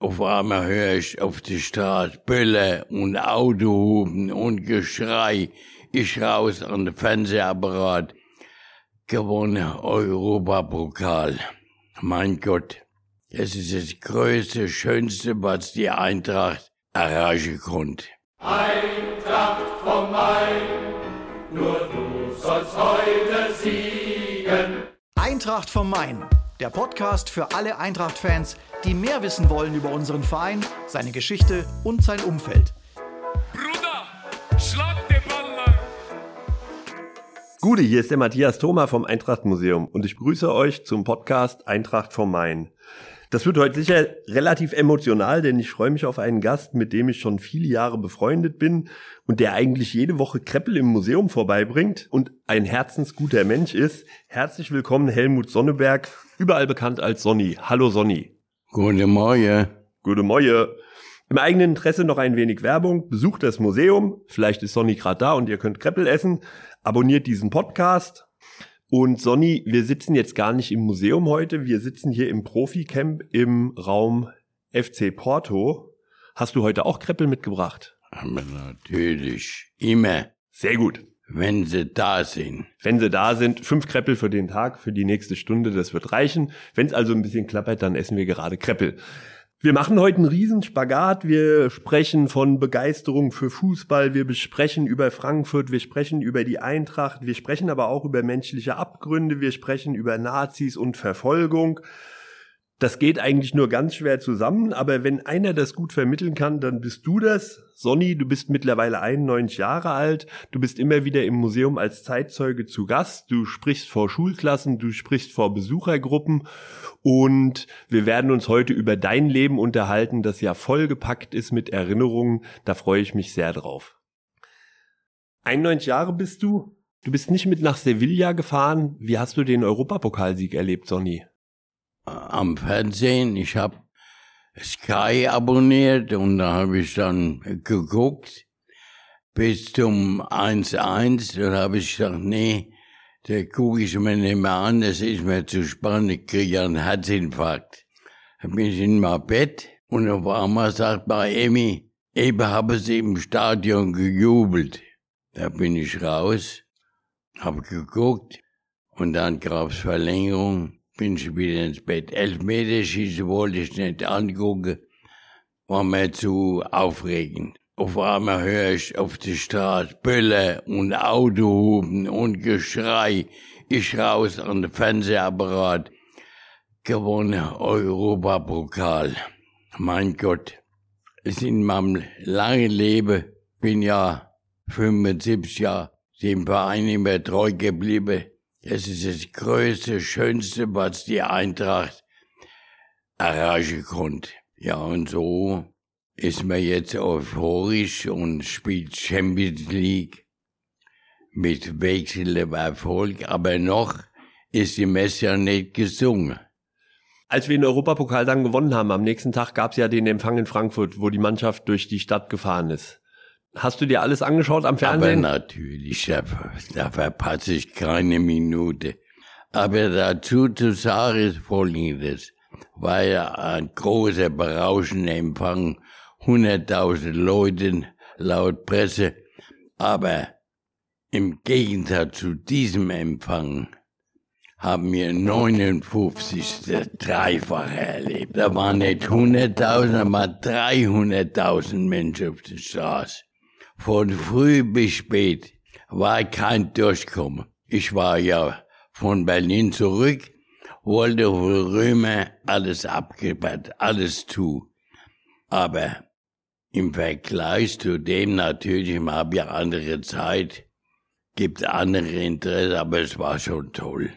Auf einmal höre ich auf der Straße Böller und Autohupen und Geschrei. Ich raus an den Fernsehapparat. Gewonnen Europapokal. Mein Gott, das ist das größte, schönste, was die Eintracht erreichen konnte. Eintracht vom Main, nur du sollst heute siegen. Eintracht vom Main, der Podcast für alle Eintracht-Fans, die mehr wissen wollen über unseren Verein, seine Geschichte und sein Umfeld. Bruder, schlag den Ball lang. Gute, hier ist der Matthias Thoma vom Eintracht Museum und ich grüße euch zum Podcast Eintracht vom Main. Das wird heute sicher relativ emotional, denn ich freue mich auf einen Gast, mit dem ich schon viele Jahre befreundet bin und der eigentlich jede Woche Kreppel im Museum vorbeibringt und ein herzensguter Mensch ist. Herzlich willkommen Helmut Sonneberg, überall bekannt als Sonny. Hallo Sonny. Guten Morgen. Gute Moje. Im eigenen Interesse noch ein wenig Werbung. Besucht das Museum. Vielleicht ist Sonny gerade da und ihr könnt Kreppel essen. Abonniert diesen Podcast. Und Sonny, wir sitzen jetzt gar nicht im Museum heute. Wir sitzen hier im Profi-Camp im Raum FC Porto. Hast du heute auch Kreppel mitgebracht? Aber natürlich. Immer. Sehr gut. Wenn sie da sind. Wenn sie da sind, fünf Kreppel für den Tag, für die nächste Stunde, das wird reichen. Wenn es also ein bisschen klappert, dann essen wir gerade Kreppel. Wir machen heute einen riesen Spagat. Wir sprechen von Begeisterung für Fußball. Wir besprechen über Frankfurt. Wir sprechen über die Eintracht. Wir sprechen aber auch über menschliche Abgründe. Wir sprechen über Nazis und Verfolgung. Das geht eigentlich nur ganz schwer zusammen, aber wenn einer das gut vermitteln kann, dann bist du das. Sonny, du bist mittlerweile 91 Jahre alt, du bist immer wieder im Museum als Zeitzeuge zu Gast, du sprichst vor Schulklassen, du sprichst vor Besuchergruppen und wir werden uns heute über dein Leben unterhalten, das ja vollgepackt ist mit Erinnerungen, da freue ich mich sehr drauf. 91 Jahre bist du, du bist nicht mit nach Sevilla gefahren, wie hast du den Europapokalsieg erlebt, Sonny? Am Fernsehen. Ich habe Sky abonniert und da habe ich dann geguckt bis zum 1-1. Da habe ich gesagt, nee, da gucke ich mir nicht mehr an, das ist mir zu spannend, ich kriege einen Herzinfarkt. Da bin ich in mein Bett und auf einmal sagt mal Emmy, eben habe sie im Stadion gejubelt. Da bin ich raus, habe geguckt und dann gab's Verlängerung bin ich wieder ins Bett. Elfmeterschießen wollte ich nicht angucken, war mir zu aufregend. Auf einmal höre ich auf der Straße Böller und Autohupen und Geschrei. Ich raus an den Fernsehapparat. Gewonnen Europapokal. Mein Gott. Es in meinem langen Leben, bin ja 75 Jahre dem Verein immer treu geblieben. Es ist das größte, schönste, was die Eintracht erreichen konnte. Ja, und so ist man jetzt euphorisch und spielt Champions League mit wechselndem Erfolg, aber noch ist die Messe ja nicht gesungen. Als wir den Europapokal dann gewonnen haben, am nächsten Tag gab es ja den Empfang in Frankfurt, wo die Mannschaft durch die Stadt gefahren ist. Hast du dir alles angeschaut am Fernsehen? Aber natürlich, da, da verpasse ich keine Minute. Aber dazu zu sagen ist Folgendes. War ja ein großer, berauschender Empfang, 100.000 Leuten laut Presse. Aber im Gegensatz zu diesem Empfang haben wir 59 das Dreifache erlebt. Da waren nicht 100.000, da waren 300.000 Menschen auf der Straße. Von früh bis spät war kein Durchkommen. Ich war ja von Berlin zurück, wollte für Römer alles abgebaut, alles zu. Aber im Vergleich zu dem natürlich, ich habe ja andere Zeit, gibt andere Interesse, aber es war schon toll.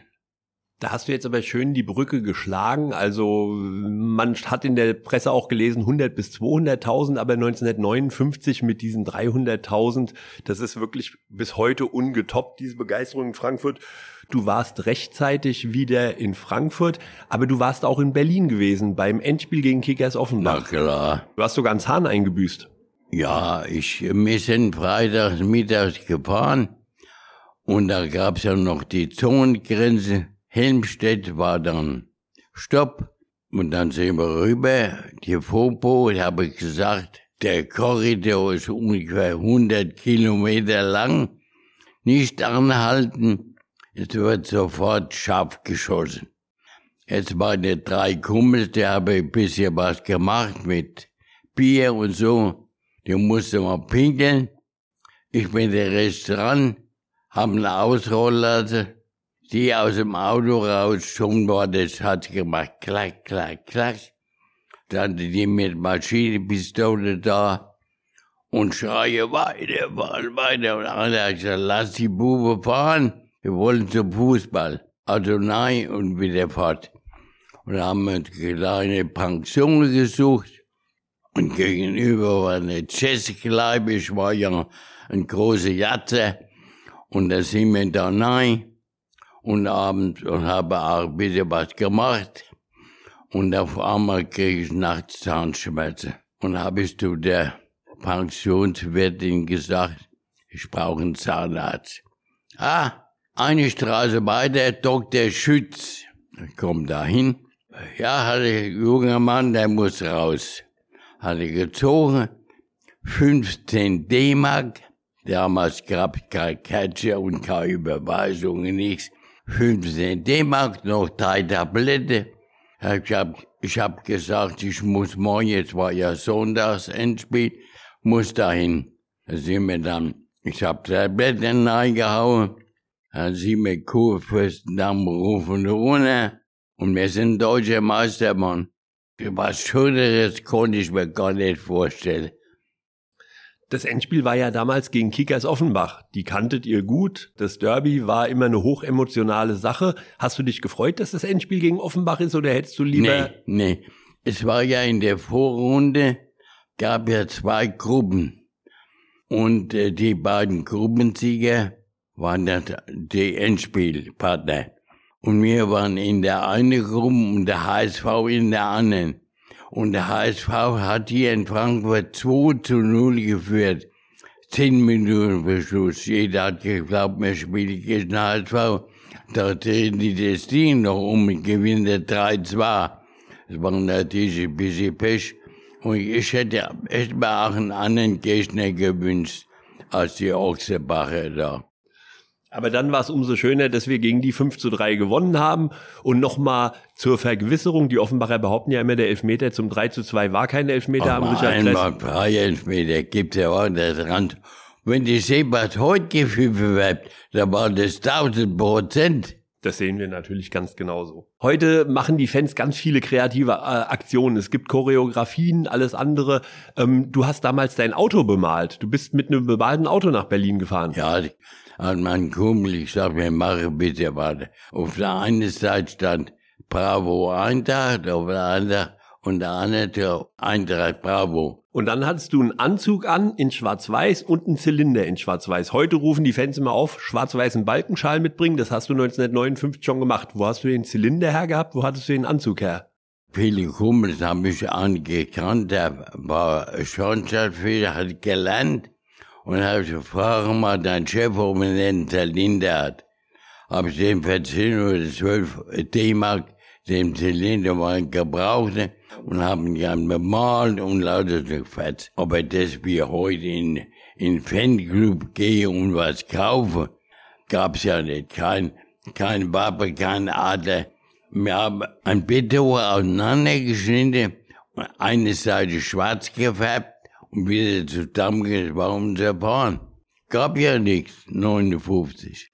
Da hast du jetzt aber schön die Brücke geschlagen. Also man hat in der Presse auch gelesen 100 bis 200.000, aber 1959 mit diesen 300.000, das ist wirklich bis heute ungetoppt, diese Begeisterung in Frankfurt. Du warst rechtzeitig wieder in Frankfurt, aber du warst auch in Berlin gewesen beim Endspiel gegen Kickers Offenbach. Na klar. Du hast sogar einen Zahn eingebüßt. Ja, ich, wir sind freitags mittags gefahren und da gab's ja noch die Zonengrenze Helmstedt war dann Stopp Und dann sind wir rüber, die Fopo, ich habe gesagt, der Korridor ist ungefähr 100 Kilometer lang. Nicht anhalten, es wird sofort scharf geschossen. Jetzt waren die drei Kumpels, die haben ein bisschen was gemacht mit Bier und so. Die mussten mal pinkeln. Ich bin der Restaurant, haben ihn ausrollen lassen. Die aus dem Auto raus, schon war das, hat gemacht, klack, klack, klack. Dann die mit Maschinenpistole da und schreie weiter, fahren weiter. Und einer hat gesagt, lass die Bube fahren, wir wollen zum Fußball. Also nein und wieder fort. Und haben eine kleine Pension gesucht. Und gegenüber war eine Jazzkleibe, ich war ja ein großer Jatze. Und da sind wir da rein und abends und habe auch bisschen was gemacht. Und auf einmal kriege ich nachts Zahnschmerzen. Und habe ich zu der Pensionswirtin gesagt, ich brauche einen Zahnarzt. Ah, eine Straße weiter, Dr. Schütz. Ich komme dahin. Ja, hatte junger Mann, der muss raus. Hatte gezogen, 15 D-Mark. Damals gab es kein Catcher und keine Überweisung, nichts. 15 D-Mark, noch drei Tablette. Ich hab, ich hab gesagt, ich muss morgen, jetzt war ja Sonntags Endspiel, muss dahin. Da sind wir dann, ich hab Tabletten reingehauen, dann sind wir Kurfürstendamm berufen runter und wir sind deutscher Meister, Mann. Was Schöneres konnte ich mir gar nicht vorstellen. Das Endspiel war ja damals gegen Kickers Offenbach. Die kanntet ihr gut. Das Derby war immer eine hochemotionale Sache. Hast du dich gefreut, dass das Endspiel gegen Offenbach ist oder hättest du lieber... Nee, nee. Es war ja in der Vorrunde, gab ja zwei Gruppen. Und äh, die beiden Gruppensieger waren das, die Endspielpartner. Und wir waren in der einen Gruppe und der HSV in der anderen. Und der HSV hat hier in Frankfurt 2 zu 0 geführt. Zehn Minuten vor Schluss. Jeder hat geglaubt, wir spielen gegen HSV. Da drehen die das Ding noch um und gewinnen 3-2. Das war natürlich ein bisschen Pech. Und ich hätte echt mal auch einen anderen Gegner gewünscht als die Ochsebacher da. Aber dann war es umso schöner, dass wir gegen die 5 zu 3 gewonnen haben. Und nochmal zur Vergewisserung, die Offenbacher behaupten ja immer, der Elfmeter zum 3 zu 2 war kein Elfmeter am Richard Einmal drei Elfmeter gibt's ja auch das Rand. Wenn die sehen, was heute gepfiffen wird, dann war das 1000 Prozent. Das sehen wir natürlich ganz genauso. Heute machen die Fans ganz viele kreative äh, Aktionen. Es gibt Choreografien, alles andere. Ähm, du hast damals dein Auto bemalt. Du bist mit einem bemalten Auto nach Berlin gefahren. Ja, hat mein Kumpel, ich sag mir, mache bitte warte. Auf der einen Seite stand Bravo Eintracht, auf der anderen und der andere Eintracht Bravo. Und dann hattest du einen Anzug an in Schwarz-Weiß und einen Zylinder in Schwarz-Weiß. Heute rufen die Fans immer auf, schwarz-weißen Balkenschal mitbringen. Das hast du 1959 schon gemacht. Wo hast du den Zylinder her gehabt? Wo hattest du den Anzug her? Viele Kumpels haben mich angekannt, der war Schornsteinfeger, hat gelernt und habe gefragt mal dein Chef, ob er einen Zylinder hat. Hab ich den für 10 oder 12 D-Mark den Zylinder mal gebraucht und haben ihn bemalt und lauter so gefetzt. Aber das wie heute in, in Fanclub gehe und was kaufe, gab's ja nicht. Kein, kein Wappe, kein Adler. Wir haben ein Beton auseinandergeschnitten, eine Seite schwarz gefärbt und wieder zusammengebaut zerfahren. Gab ja nichts, 59.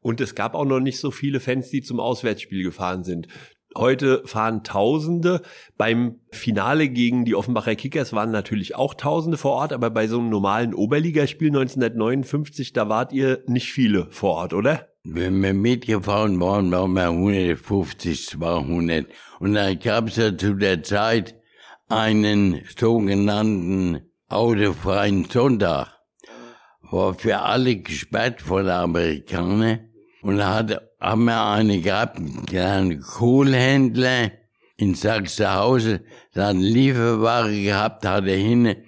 Und es gab auch noch nicht so viele Fans, die zum Auswärtsspiel gefahren sind. Heute fahren Tausende. Beim Finale gegen die Offenbacher Kickers waren natürlich auch Tausende vor Ort, aber bei so einem normalen Oberligaspiel 1959, da wart ihr nicht viele vor Ort, oder? Wenn wir mitgefahren waren, waren wir 150, 200. Und dann gab es ja zu der Zeit einen sogenannten autofreien Sonntag. War für alle gesperrt von Amerikanern. Und hat, haben wir eine gehabt, einen kleinen Kohlhändler in Sachsenhausen, eine Lieferware gehabt, hatte hinten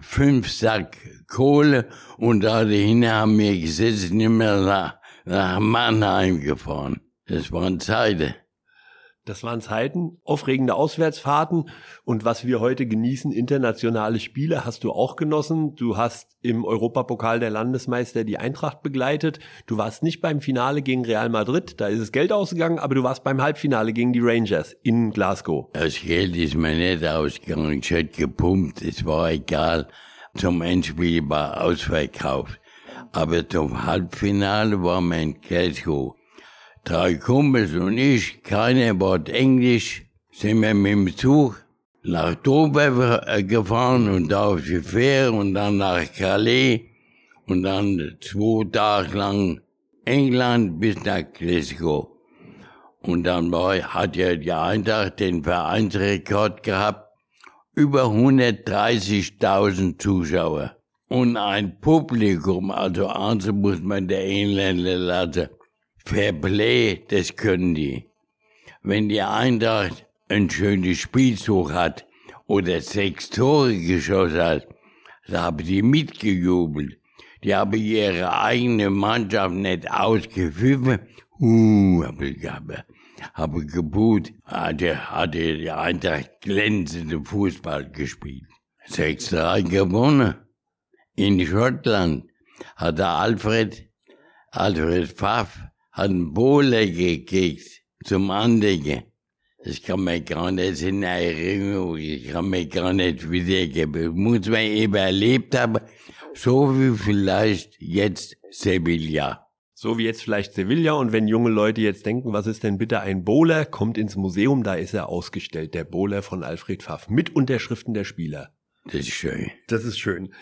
fünf Sack Kohle und da hinten haben wir gesessen, immer nach, nach Mannheim gefahren. Das waren Zeiten. Das waren Zeiten, aufregende Auswärtsfahrten und was wir heute genießen, internationale Spiele, hast du auch genossen. Du hast im Europapokal der Landesmeister die Eintracht begleitet. Du warst nicht beim Finale gegen Real Madrid, da ist es Geld ausgegangen, aber du warst beim Halbfinale gegen die Rangers in Glasgow. Das Geld ist mir nicht ausgegangen, ich hätte gepumpt, es war egal. Zum Endspiel war ausverkauft. Aber zum Halbfinale war mein Glasgow drei Kumpels und ich, keiner Wort Englisch, sind wir mit dem Zug nach Dover äh, gefahren und da auf die Fähre und dann nach Calais und dann zwei Tage lang England bis nach Glasgow. Und dann war, hat ja die Eintracht den Vereinsrekord gehabt, über 130.000 Zuschauer. Und ein Publikum, also also muss man der Engländer lassen, Fairplay, das können die. Wenn die Eintracht ein schönes Spielzug hat oder sechs Tore geschossen hat, da haben die mitgejubelt. Die haben ihre eigene Mannschaft nicht ausgepfiffen. Uh, habe ich habe, gebuht, hatte, hatte die Eintracht glänzende Fußball gespielt. 6-3 gewonnen. In Schottland hat der Alfred, Alfred Pfaff, hat einen Bowler gekriegt zum Anlegen. Das kann man gar nicht in Erinnerung, ich kann mir gar nicht wiedergeben. Muss man eben erlebt haben, so wie vielleicht jetzt Sevilla. So wie jetzt vielleicht Sevilla und wenn junge Leute jetzt denken, was ist denn bitte ein Bowler, kommt ins Museum, da ist er ausgestellt, der Bowler von Alfred Pfaff, mit Unterschriften der Spieler. Das ist schön. Das ist schön.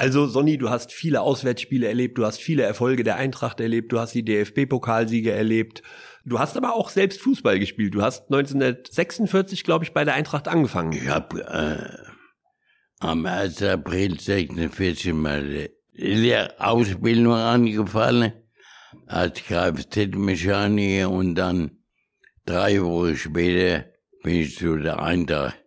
Also Sonny, du hast viele Auswärtsspiele erlebt, du hast viele Erfolge der Eintracht erlebt, du hast die DFB-Pokalsiege erlebt. Du hast aber auch selbst Fußball gespielt. Du hast 1946, glaube ich, bei der Eintracht angefangen. Ich habe äh, am 1. April 46 meine Lehrausbildung angefangen als Kfz-Mechaniker und dann drei Wochen später bin ich zu der Eintracht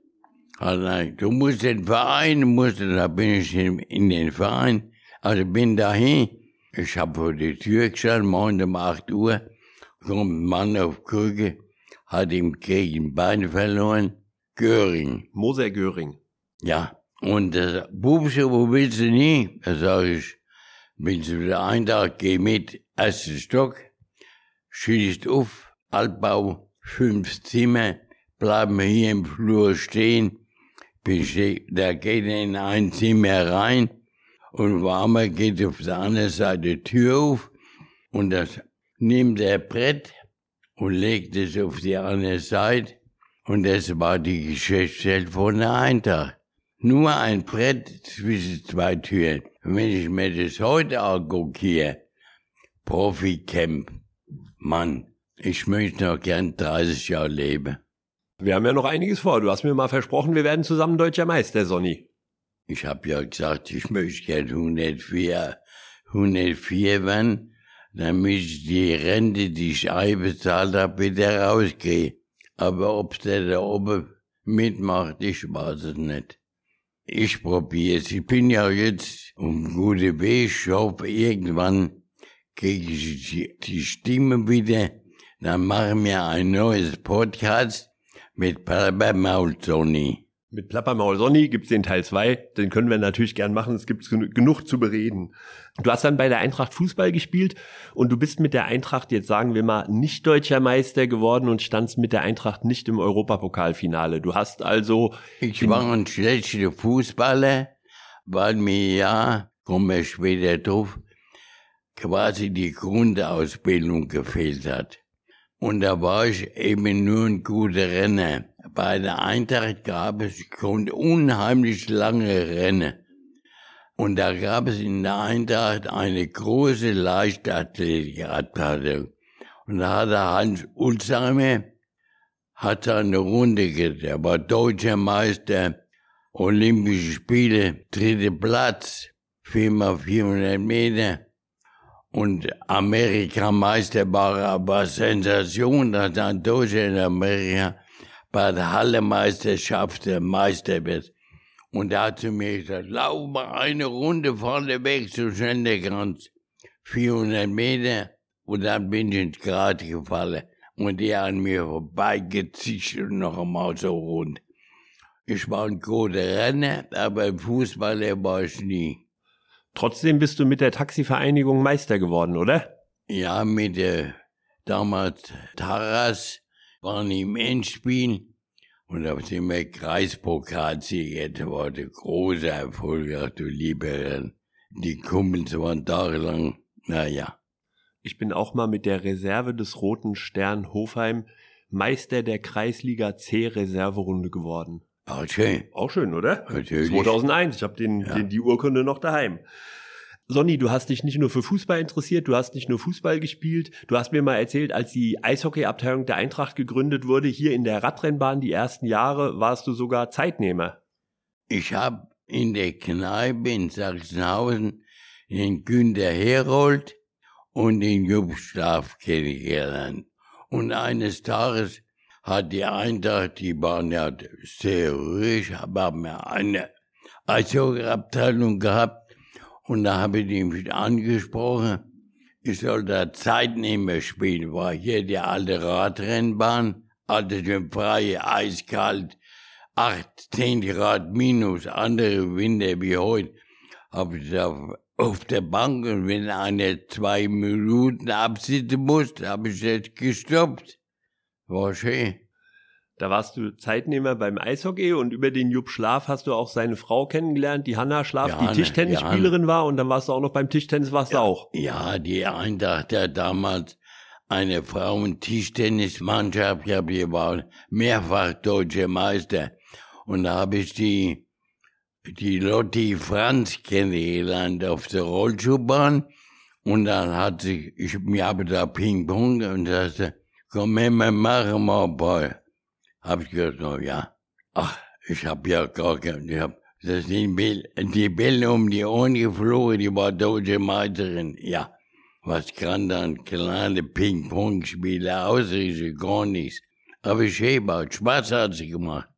also, du musst den Verein, musst, da bin ich in, in den Verein, also bin dahin. Ich habe vor die Tür gestanden, morgen um 8 Uhr, kommt ein Mann auf Krücke, hat ihm gegen ein Bein verloren, Göring. Moser Göring. Ja, und das Bubse, wo willst du nie? Da sag ich, bin zu der Eintracht, geh mit, erster Stock, schießt auf, Altbau, fünf Zimmer, bleiben wir hier im Flur stehen, da geht in ein Zimmer rein und Warmer geht auf der anderen Seite Tür auf und das nimmt er Brett und legt es auf die andere Seite und das war die Geschäftsstelle von der Eintracht. Nur ein Brett zwischen zwei Türen. wenn ich mir das heute angucke hier, Profi-Camp, Mann, ich möchte noch gern 30 Jahre leben. Wir haben ja noch einiges vor. Du hast mir mal versprochen, wir werden zusammen deutscher Meister, Sonny. Ich habe ja gesagt, ich möchte gerne 104, 104 werden, damit ich die Rente, die ich einbezahlt habe, wieder rausgehe. Aber ob der da oben mitmacht, ich weiß es nicht. Ich probiere es. Ich bin ja jetzt um gute Weg. Ich hoffe, irgendwann kriege ich die Stimme wieder. Dann machen wir ein neues Podcast mit Plappermaul Sonny. Mit Plappermaul Sonny gibt's den Teil zwei. Den können wir natürlich gern machen. Es gibt genug zu bereden. Du hast dann bei der Eintracht Fußball gespielt und du bist mit der Eintracht jetzt sagen wir mal nicht deutscher Meister geworden und standst mit der Eintracht nicht im Europapokalfinale. Du hast also ich war ein schlechter Fußballer, weil mir ja, kommen wir später drauf, quasi die Grundausbildung gefehlt hat. Und da war ich eben nur ein guter Renner. Bei der Eintracht gab es, konnte unheimlich lange rennen. Und da gab es in der Eintracht eine große Leichtathletikabteilung. Und da hat der Hans Ulsheimer, hat eine Runde gedreht. Er war deutscher Meister, Olympische Spiele, dritter Platz, viermal 400 Meter. Und Amerikameister war aber Sensation, dass ein Deutscher in Amerika bei der Hallemeisterschaft der Meister wird. Und da hat zu mir gesagt, lauf mal eine Runde vorne weg, der kannst. 400 Meter. Und dann bin ich ins Grad gefallen. und die an mir vorbeigezischt und noch einmal so rund. Ich war ein guter Renner, aber Fußballer war ich nie. Trotzdem bist du mit der Taxivereinigung Meister geworden, oder? Ja, mit der damals Taras waren im Endspiel und sind wir Kreispokalsieger geworden. Großer Erfolg, ach du lieber. Die Kumpels waren tagelang, naja. Ich bin auch mal mit der Reserve des Roten Stern Hofheim Meister der Kreisliga C Reserverunde geworden. Ach, schön. Auch schön, oder? Natürlich. 2001. Ich habe den, Ja. den, die Urkunde noch daheim. Sonny, du hast dich nicht nur für Fußball interessiert, du hast nicht nur Fußball gespielt. Du hast mir mal erzählt, als die Eishockeyabteilung der Eintracht gegründet wurde, hier in der Radrennbahn die ersten Jahre, warst du sogar Zeitnehmer. Ich hab in der Kneipe in Sachsenhausen den Günter Herold und den Jupp Schlaf kennengelernt. Und eines Tages hat die Eintracht, die waren ja sehr ruhig, haben ja eine Eishockeyabteilung gehabt. Und da habe ich ihn angesprochen, ich soll da Zeitnehmer spielen, war hier die alte Radrennbahn, also schon freie, eiskalt, 8, 10 Grad minus, andere Winter wie heute, habe ich da auf der Bank und wenn einer zwei Minuten absitzen musste, habe ich das gestoppt. War schön. Da warst du Zeitnehmer beim Eishockey und über den Jupp Schlaf hast du auch seine Frau kennengelernt, die Hanna Schlaf, Johanne, die Tischtennisspielerin war und dann warst du auch noch beim Tischtennis, warst du auch. Ja, die Eintracht hat damals eine Frauentischtennismannschaft gehabt, die war mehrfach deutscher Meister. Und da habe ich die, die Lotti Franz kennengelernt auf der Rollschuhbahn. Und dann hat sie, ich, mir habe da Ping-Pong und sagte, komm her, wir machen mal Ball. Hab ich gesagt, oh ja. Ach, ich hab ja gar kein, ich hab, das sind Bälle, die Bälle um die Ohren geflogen, die war deutsche Meisterin. Ja, was kann dann kleine Ping-Pong-Spiele ausrichten? Gar nichts. Aber schön war, Spaß hat sie gemacht.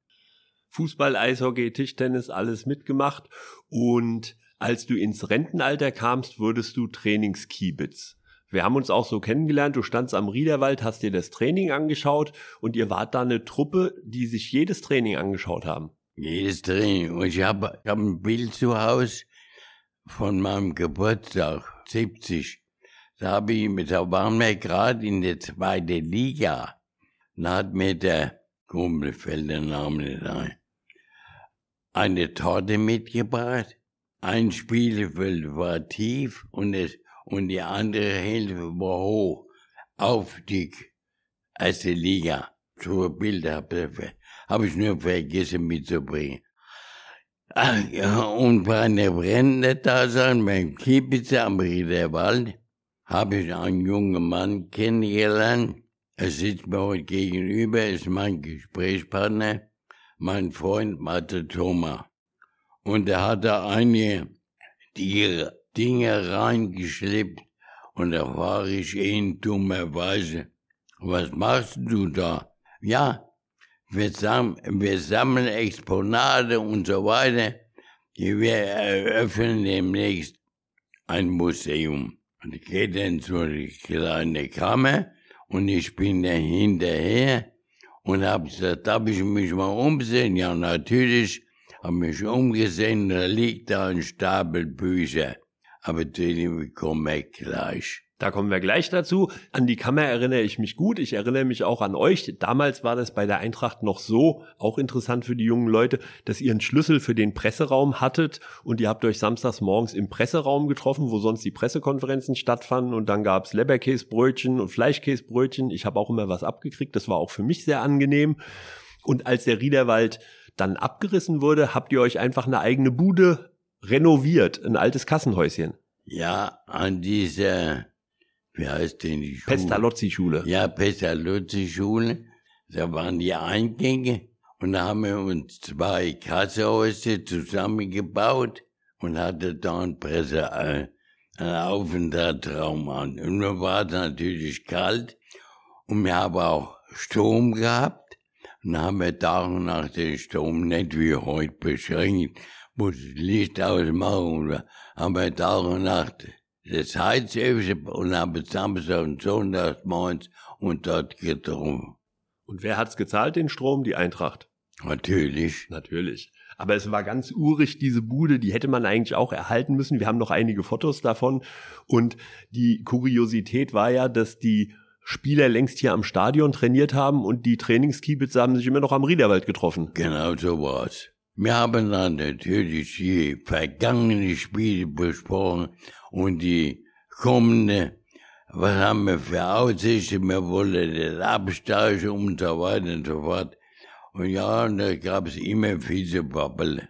Fußball, Eishockey, Tischtennis, alles mitgemacht. Und als du ins Rentenalter kamst, wurdest du Trainingskiebitz. Wir haben uns auch so kennengelernt. Du standst am Riederwald, hast dir das Training angeschaut und ihr wart da eine Truppe, die sich jedes Training angeschaut haben. Jedes Training. Und ich habe hab ein Bild zu Hause von meinem Geburtstag, 70. Da habe ich, mit- waren wir gerade in der zweiten Liga. Da hat mir der Kumpel, fällt der Name nicht ein, eine Torte mitgebracht. Ein Spielfeld war tief und, es, und die andere Hälfte war hoch. Auf die erste Liga. So Bilder habe hab ich nur vergessen mitzubringen. Ach, ja, und bei einer brennenden Dasein beim Kiebitz am Riederwald habe ich einen jungen Mann kennengelernt. Er sitzt mir heute gegenüber, ist mein Gesprächspartner, mein Freund Mathe Thomas. Und er hat da einige die Dinge reingeschleppt und da frage ich ihn dummerweise, was machst du da? Ja, wir, sam wir sammeln Exponate und so weiter. Wir eröffnen demnächst ein Museum. Und ich gehe dann zu die kleine Kammer und ich bin da hinterher und hab gesagt, darf ich mich mal umsehen? Ja, natürlich. Hab mich umgesehen, da liegt da ein Stapel Bücher. Aber zu dem komme ich gleich. Da kommen wir gleich dazu. An die Kammer erinnere ich mich gut. Ich erinnere mich auch an euch. Damals war das bei der Eintracht noch so, auch interessant für die jungen Leute, dass ihr einen Schlüssel für den Presseraum hattet und ihr habt euch samstags morgens im Presseraum getroffen, wo sonst die Pressekonferenzen stattfanden und dann gab's Leberkäsebrötchen und Fleischkäsebrötchen. Ich habe auch immer was abgekriegt. Das war auch für mich sehr angenehm. Und als der Riederwald dann abgerissen wurde, habt ihr euch einfach eine eigene Bude renoviert, ein altes Kassenhäuschen. Ja, an dieser, wie heißt denn die Schule? Pestalozzi-Schule. Ja, Pestalozzi-Schule. Da waren die Eingänge und da haben wir uns zwei Kassehäuser zusammengebaut und hatte da ein Presse, äh, einen Aufenthaltsraum an. Und nun war es natürlich kalt und wir haben auch Strom gehabt. Und dann haben wir Tag und Nacht den Strom nicht wie heute beschränkt, muss Licht ausmachen wir Tag und Nacht das Heizöfchen und haben Samstag und Sonntag morgens und dort getroffen. Und wer hat's gezahlt, den Strom? Die Eintracht. Natürlich. Natürlich. Aber es war ganz urig, diese Bude, die hätte man eigentlich auch erhalten müssen. Wir haben noch einige Fotos davon. Und die Kuriosität war ja, dass die Spieler längst hier am Stadion trainiert haben und die Trainingskiebitze haben sich immer noch am Riederwald getroffen. Genau so war's. Wir haben dann natürlich die vergangenen Spiele besprochen und die kommende. Was haben wir für Aussichten? Wir wollen den absteigen und so weiter und so fort. Und ja, da gab's immer viel zu babbeln.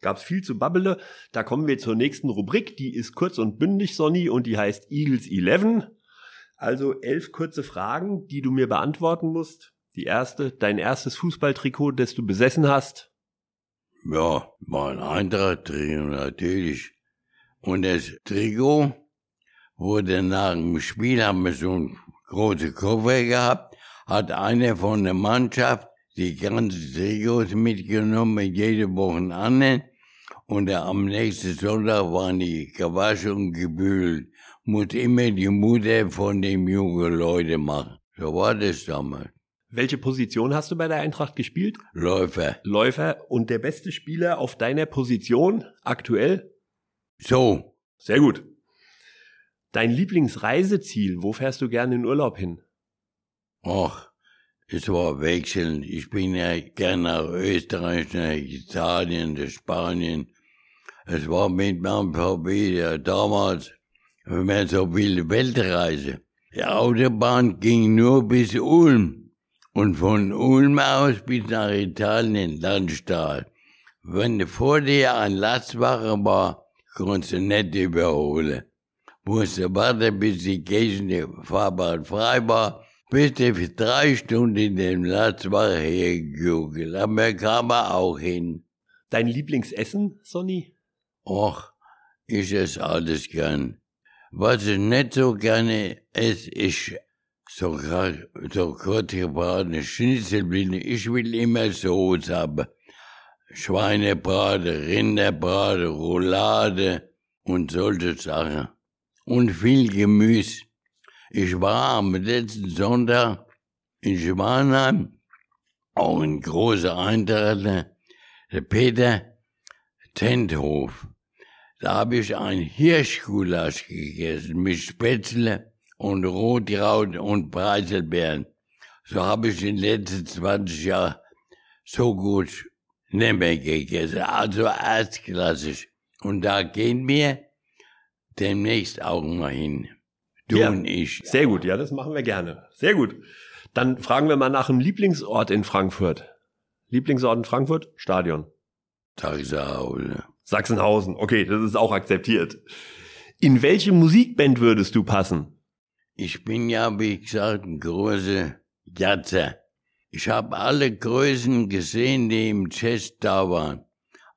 Gab's viel zu babbele. Da kommen wir zur nächsten Rubrik. Die ist kurz und bündig, Sonny, und die heißt Eagles 11. Also elf kurze Fragen, die du mir beantworten musst. Die erste, dein erstes Fußballtrikot, das du besessen hast. Ja, war ein Eintracht-Trikot natürlich. Und das Trikot wurde nach dem Spiel, haben wir so einen großen Koffer gehabt, hat einer von der Mannschaft die ganzen Trikots mitgenommen, jede Woche an. Und am nächsten Sonntag waren die gewaschen und gebügelt. Muss immer die Mutter von dem jungen Leute machen. So war das damals. Welche Position hast du bei der Eintracht gespielt? Läufer. Läufer. Und der beste Spieler auf deiner Position aktuell? So, Sehr gut. Dein Lieblingsreiseziel, wo fährst du gerne in Urlaub hin? ach, es war wechseln. Ich bin ja gern nach Österreich, nach Italien, nach Spanien. Es war mit meinem VW ja, damals, wenn man so will, Weltreise. Die Autobahn ging nur bis Ulm. Und von Ulm aus bis nach Italien, Landstahl. Wenn vor dir ein Lastwagen war, konntest du nicht überholen. Musste warten, bis die Gegend Fahrbahn frei war, bis du für drei Stunden in dem Lastwagen hergejuckelt. Aber kam er auch hin. Dein Lieblingsessen, Sonny? Och, ich esse alles gern. Was ich nicht so gerne esse, ist so, so kurz gebratene Schnitzelblinde. Ich will immer Soße haben. Schweinebrate, Rinderbrate, Roulade und solche Sachen. Und viel Gemüse. Ich war am letzten Sonntag in Schwanheim, auch ein großer Eintracht, der Peter Tenthof. Da habe ich ein Hirschgulasch gegessen mit Spätzle und Rotkraut und Preiselbeeren. So habe ich in den letzten 20 Jahren so gut nicht mehr gegessen. Also erstklassig. Und da gehen wir demnächst auch mal hin. Du Ja. und ich. Sehr gut, ja, das machen wir gerne. Sehr gut. Dann fragen wir mal nach einem Lieblingsort in Frankfurt. Lieblingsort in Frankfurt? Stadion. Tagsau. Sachsenhausen. Okay, das ist auch akzeptiert. In welche Musikband würdest du passen? Ich bin ja, wie gesagt, ein großer Jatzer. Ich habe alle Größen gesehen, die im Jazz da waren.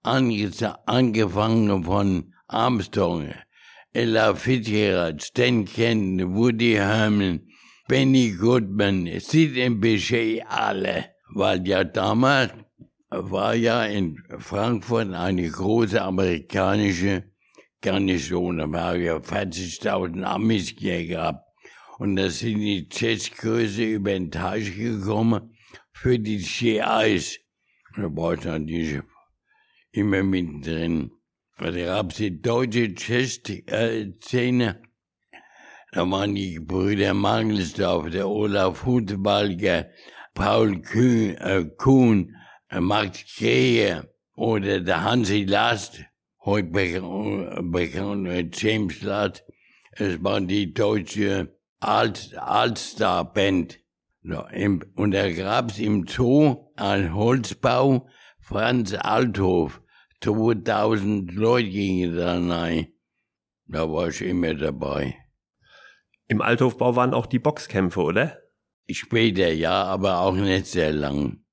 Ange angefangen von Armstrong, Ella Fitzgerald, Stan Kenton, Woody Herman, Benny Goodman, Sid Bechet, alle. Weil ja damals war ja in Frankfurt eine große amerikanische Garnison. Da waren ja 40.000 Amis hier gehabt. Und da sind die Jazzgröße über den Teich gekommen für die GIs. Da war ich natürlich immer mittendrin. Da gab's die deutsche Jazz-Szene. Da waren die Brüder Mangelsdorf, der Olaf Hutwalger, Paul Kühn, äh, Kuhn, äh, Max Krehe oder der Hansi Last, heute bekannt, bekannt äh, James Last. Es war die deutsche Alt, Altstar-Band. Ja, im- Und da gab's im Zoo einen Holzbau, Franz Althof. 2000 Leute gingen da rein. Da war ich immer dabei. Im Althofbau waren auch die Boxkämpfe, oder? Später ja, aber auch nicht sehr lang.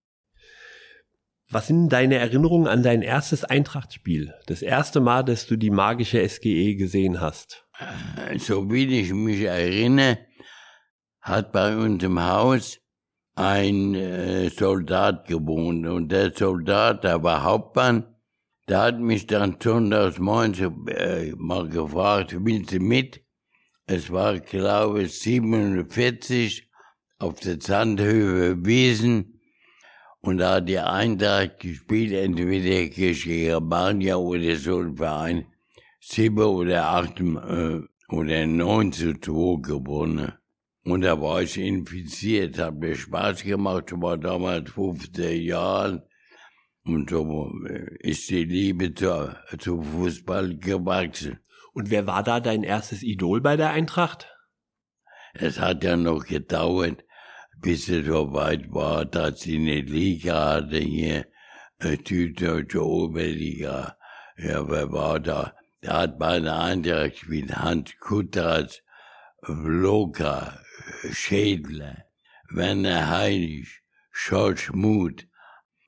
Was sind deine Erinnerungen an dein erstes Eintrachtspiel? Das erste Mal, dass du die magische SGE gesehen hast. So wie ich mich erinnere, hat bei uns im Haus ein äh, Soldat gewohnt. Und der Soldat, der war Hauptmann, der hat mich dann sonntags morgens äh, mal gefragt, willst du mit? Es war, glaube ich, 47 auf der Sandhöhe Wiesen und da hat die Eintracht gespielt, entweder gegen Germania oder so ein Verein, sieben oder acht äh, oder neun zu zwei gewonnen. Und da war ich infiziert, hat mir Spaß gemacht, war damals 15 Jahre und so äh, ist die Liebe zu, zu Fußball gewachsen. Und wer war da dein erstes Idol bei der Eintracht? Es hat ja noch gedauert, bis es so weit war, dass sie eine Liga hatte hier, eine Süddeutsche Oberliga. Ja, wer war da? Da hat der Eintracht gespielt Hans Kutters, Vloka, Schädler, Werner Heilig, George Muth,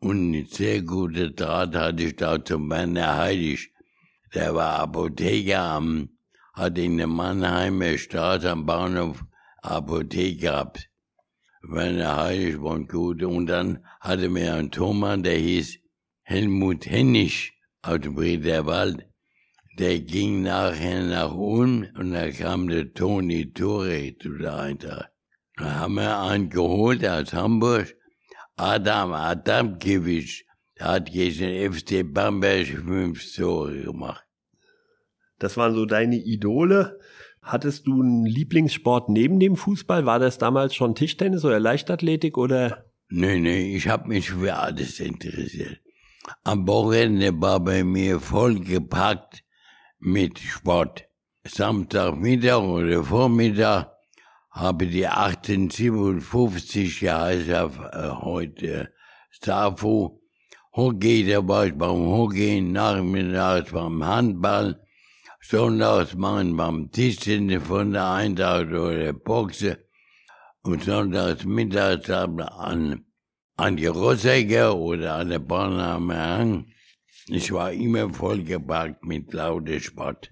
und ein sehr guter Draht hatte ich da zum Werner Heilig. Der war Apotheker am, hat in der Mannheimer Straße am Bahnhof Apotheke gehabt. Werner Heilig war gut. Und dann hatte mir ein Thomas, der hieß Helmut Hennig aus dem Brederwald. Der ging nachher nach Ulm und da kam der Toni Tore zu der Eintracht. Da haben wir einen geholt aus Hamburg Adam Adamkiewicz, der hat gegen FC Bamberg fünf Tore gemacht. Das waren so deine Idole. Hattest du einen Lieblingssport neben dem Fußball? War das damals schon Tischtennis oder Leichtathletik oder? Nee, nee, ich habe mich für alles interessiert. Am Wochenende war bei mir vollgepackt mit Sport. Samstagmittag oder Vormittag habe die 1857 Jahre äh, heute SAFO. Hockey, da war ich beim Hockey, nachmittags beim Handball, sonntags machen beim Tischtennis von der Eintracht oder Boxe und sonntags mittags an, an die Rossäger oder an der Bahnheimer Hang. Ich war immer vollgepackt mit lauter Sport.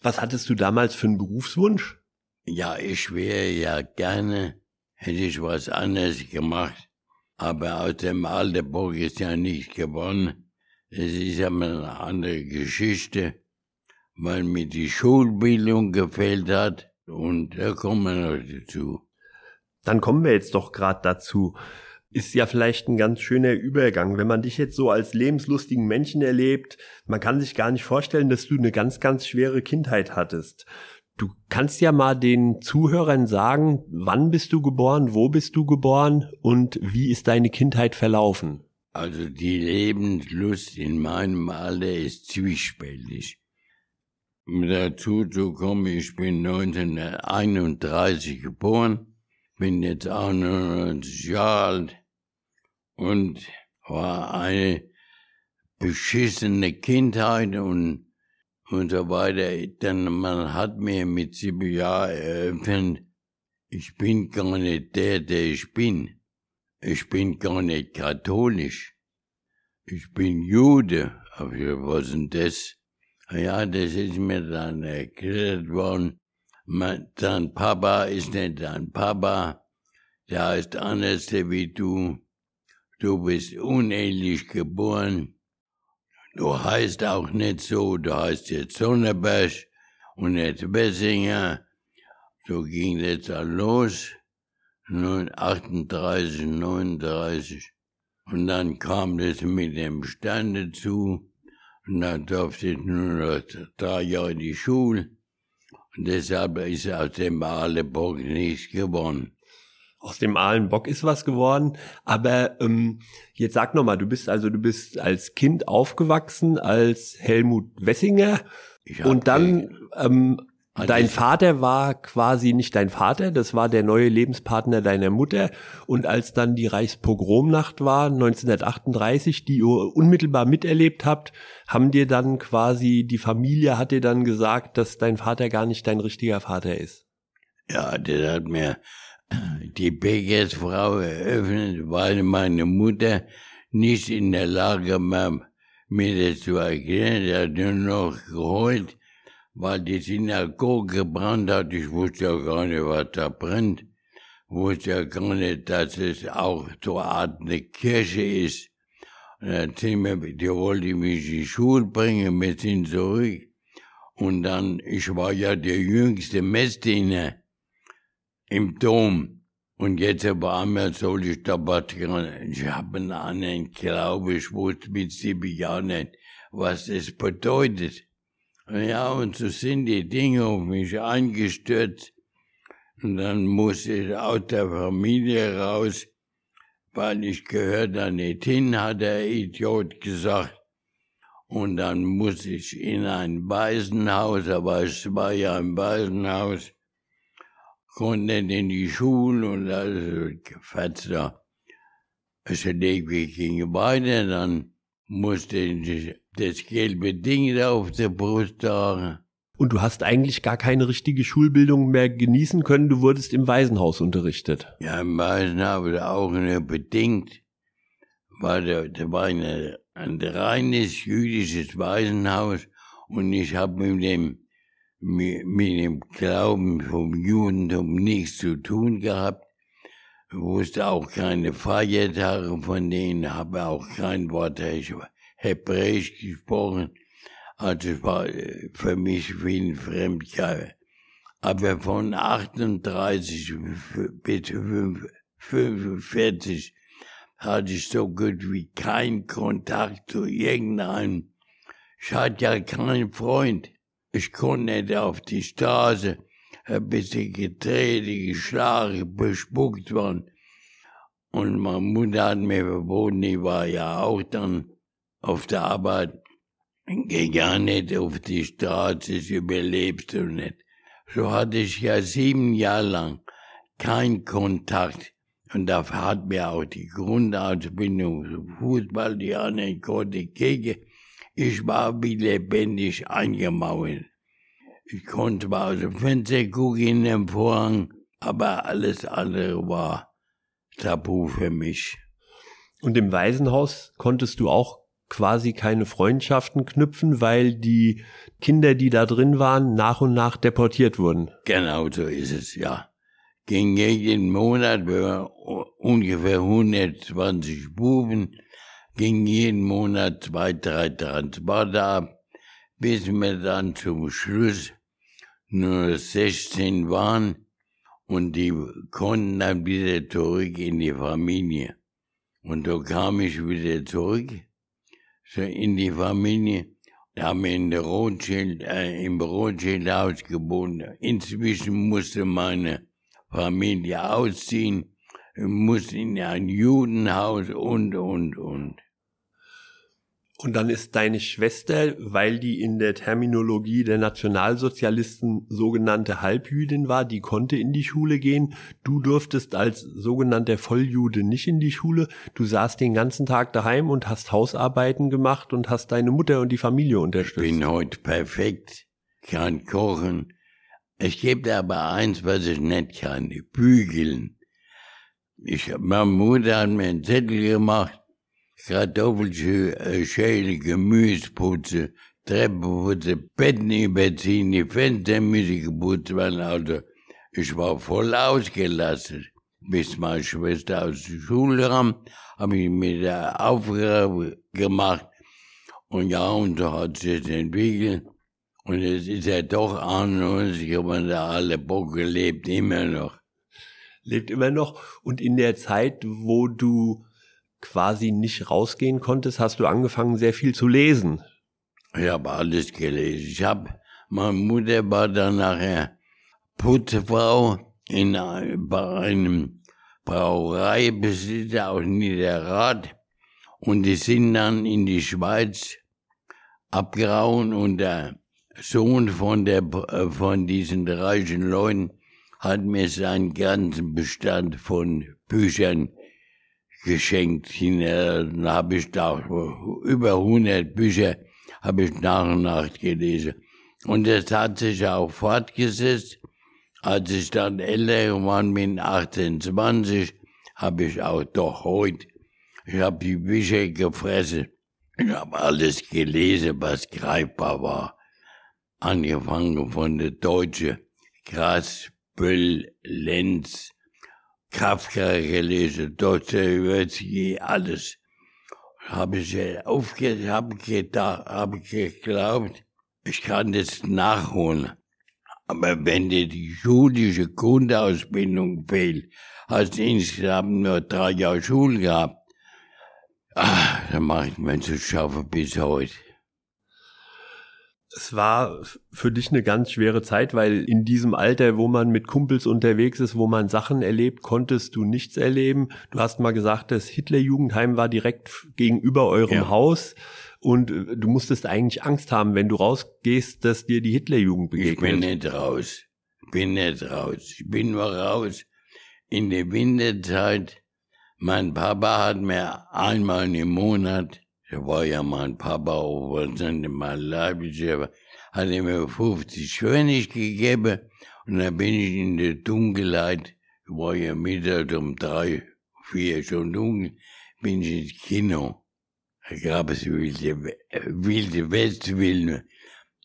Was hattest du damals für einen Berufswunsch? Ja, ich wäre ja gerne, hätte ich was anderes gemacht, aber aus dem Alterburg ist ja nicht gewonnen. Es ist ja mal eine andere Geschichte, weil mir die Schulbildung gefällt hat und da kommen wir noch dazu. Dann kommen wir jetzt doch gerade dazu. Ist ja vielleicht ein ganz schöner Übergang, wenn man dich jetzt so als lebenslustigen Menschen erlebt. Man kann sich gar nicht vorstellen, dass du eine ganz, ganz schwere Kindheit hattest. Du kannst ja mal den Zuhörern sagen, wann bist du geboren, wo bist du geboren und wie ist deine Kindheit verlaufen? Also die Lebenslust in meinem Alter ist zwiespältig. Dazu zu kommen, ich bin 1931 geboren, bin jetzt 91 Jahre alt und war eine beschissene Kindheit und und so weiter. Dann man hat mir mit sieben Jahren eröffnet, ich bin gar nicht der, der ich bin. Ich bin gar nicht katholisch. Ich bin Jude. Aber was denn das? Ja, das ist mir dann erklärt worden. Mein, dein Papa ist nicht dein Papa. Der heißt anders wie du. Du bist unehelich geboren. Du heißt auch nicht so, du heißt jetzt Sonneberg und jetzt Bessinger. So ging das dann los. 38, 39. Und dann kam das mit dem Stand dazu. Und dann durfte ich nur noch drei Jahre in die Schule. Und deshalb ist aus dem Aaleburg nichts geworden aus dem Ahlenbock ist was geworden. Aber ähm, jetzt sag noch mal, du bist also du bist als Kind aufgewachsen als Helmut Wessinger und dann ähm, dein Vater war quasi nicht dein Vater, das war der neue Lebenspartner deiner Mutter. Und als dann die Reichspogromnacht war 1938, die ihr unmittelbar miterlebt habt, haben dir dann quasi die Familie hat dir dann gesagt, dass dein Vater gar nicht dein richtiger Vater ist. Ja, der hat mir die Bäckersfrau eröffnet, weil meine Mutter nicht in der Lage war, mir das zu erklären. Sie hat nur noch geholt, weil die Synagoge gebrannt hat. Ich wusste ja gar nicht, was da brennt. Ich wusste ja gar nicht, dass es auch so eine Art eine Kirche ist. Und dann sind wir, die wollte mich in die Schule bringen, wir sind zurück. Und dann, ich war ja der jüngste Messdiener im Dom. Und jetzt auf einmal soll ich da was. Ich habe einen anderen Glaube, ich wusste mit sieben Jahren nicht, was das bedeutet. Ja, und so sind die Dinge auf mich eingestürzt. Und dann musste ich aus der Familie raus, weil ich gehört da nicht hin, hat der Idiot gesagt. Und dann musste ich in ein Waisenhaus, aber es war ja ein Waisenhaus, konnte nicht in die Schule und also Vater, also Leben ging weiter, dann musste ich das gelbe Ding da auf der Brust tragen. Und du hast eigentlich gar keine richtige Schulbildung mehr genießen können, du wurdest im Waisenhaus unterrichtet. Ja, im Waisenhaus auch nur bedingt, weil da, da war eine, ein reines jüdisches Waisenhaus und ich habe mit dem mit, mit dem Glauben vom Judentum nichts zu tun gehabt. Ich wusste auch keine Feiertage von denen, habe auch kein Wort Hebräisch gesprochen. Also es war äh, für mich wie ein Fremdkörper. Aber von 38 bis 45 hatte ich so gut wie keinen Kontakt zu irgendeinem. Ich hatte ja keinen Freund. Ich konnte nicht auf die Straße, ein bisschen getreten, geschlagen, bespuckt worden. Und meine Mutter hat mir verboten, ich war ja auch dann auf der Arbeit, geh gar nicht auf die Straße, das überlebst du nicht. So hatte ich ja sieben Jahre lang keinen Kontakt. Und dafür hat mir auch die Grundausbildung zum Fußball, die anderen konnte gegen. Ich war wie lebendig eingemauert. Ich konnte mal aus dem Fenster gucken den Vorhang, aber alles andere war tabu für mich. Und im Waisenhaus konntest du auch quasi keine Freundschaften knüpfen, weil die Kinder, die da drin waren, nach und nach deportiert wurden. Genau so ist es, ja. Ging jeden Monat, waren ungefähr 120 Buben, ging jeden Monat zwei, drei Transporte ab, bis wir dann zum Schluss nur 16 waren und die konnten dann wieder zurück in die Familie. Und so kam ich wieder zurück in die Familie. Da haben wir in der Rothschild, äh, im Rothschildhaus. Inzwischen musste meine Familie ausziehen, musste in ein Judenhaus und, und, und. Und dann ist deine Schwester, weil die in der Terminologie der Nationalsozialisten sogenannte Halbjüdin war, die konnte in die Schule gehen. Du durftest als sogenannter Volljude nicht in die Schule. Du saßt den ganzen Tag daheim und hast Hausarbeiten gemacht und hast deine Mutter und die Familie unterstützt. Ich bin heute perfekt, kann kochen. Es gibt aber eins, was ich nicht kann, bügeln. Ich, meine Mutter hat mir einen Zettel gemacht, Kartoffelschäle, Gemüseputze, Treppenputze, Betten überziehen, die Fenster müssen geputzt werden. Also ich war voll ausgelastet. Bis meine Schwester aus der Schule kam, habe ich mir der Aufgabe gemacht. Und ja, und so hat sich das entwickelt. Und es ist ja doch 91, aber der alle Bocke lebt immer noch. Lebt immer noch. Und in der Zeit, wo du quasi nicht rausgehen konntest, hast du angefangen, sehr viel zu lesen. Ich habe alles gelesen. Ich habe, meine Mutter war dann nachher Putzfrau in, bei einem Brauereibesitzer aus Niederrad und die sind dann in die Schweiz abgehauen und der Sohn von der, von diesen reichen Leuten hat mir seinen ganzen Bestand von Büchern geschenkt. Dann habe ich da über 100 Bücher habe ich nach und nach gelesen. Und das hat sich auch fortgesetzt. Als ich dann älter geworden bin, 18, 20, habe ich auch doch heute, ich habe die Bücher gefressen. Ich habe alles gelesen, was greifbar war. Angefangen von der Deutsche, Grass, Böll, Lenz, Kafka gelesen, Dostoevsky, alles. Habe ich aufge, habe gedacht, habe geglaubt, ich kann das nachholen. Aber wenn dir die schulische Grundausbildung fehlt, hast du insgesamt nur drei Jahre Schule gehabt, ah, dann mache ich mir zu schaffen bis heute. Es war für dich eine ganz schwere Zeit, weil in diesem Alter, wo man mit Kumpels unterwegs ist, wo man Sachen erlebt, konntest du nichts erleben. Du hast mal gesagt, das Hitlerjugendheim war direkt gegenüber eurem Ja. Haus und äh, du musstest eigentlich Angst haben, wenn du rausgehst, dass dir die Hitlerjugend Ich bin begegnet. nicht raus. Ich bin nicht raus. Ich bin nur raus in der Winterzeit. Mein Papa hat mir einmal im Monat, der war ja mein Papa, es nicht mein leiblicher war, hat er mir 50 Pfennig gegeben und dann bin ich in der Dunkelheit, war ja mittags um drei, vier schon dunkel, bin ich ins Kino. Da gab es wilde, wilde Westfilme.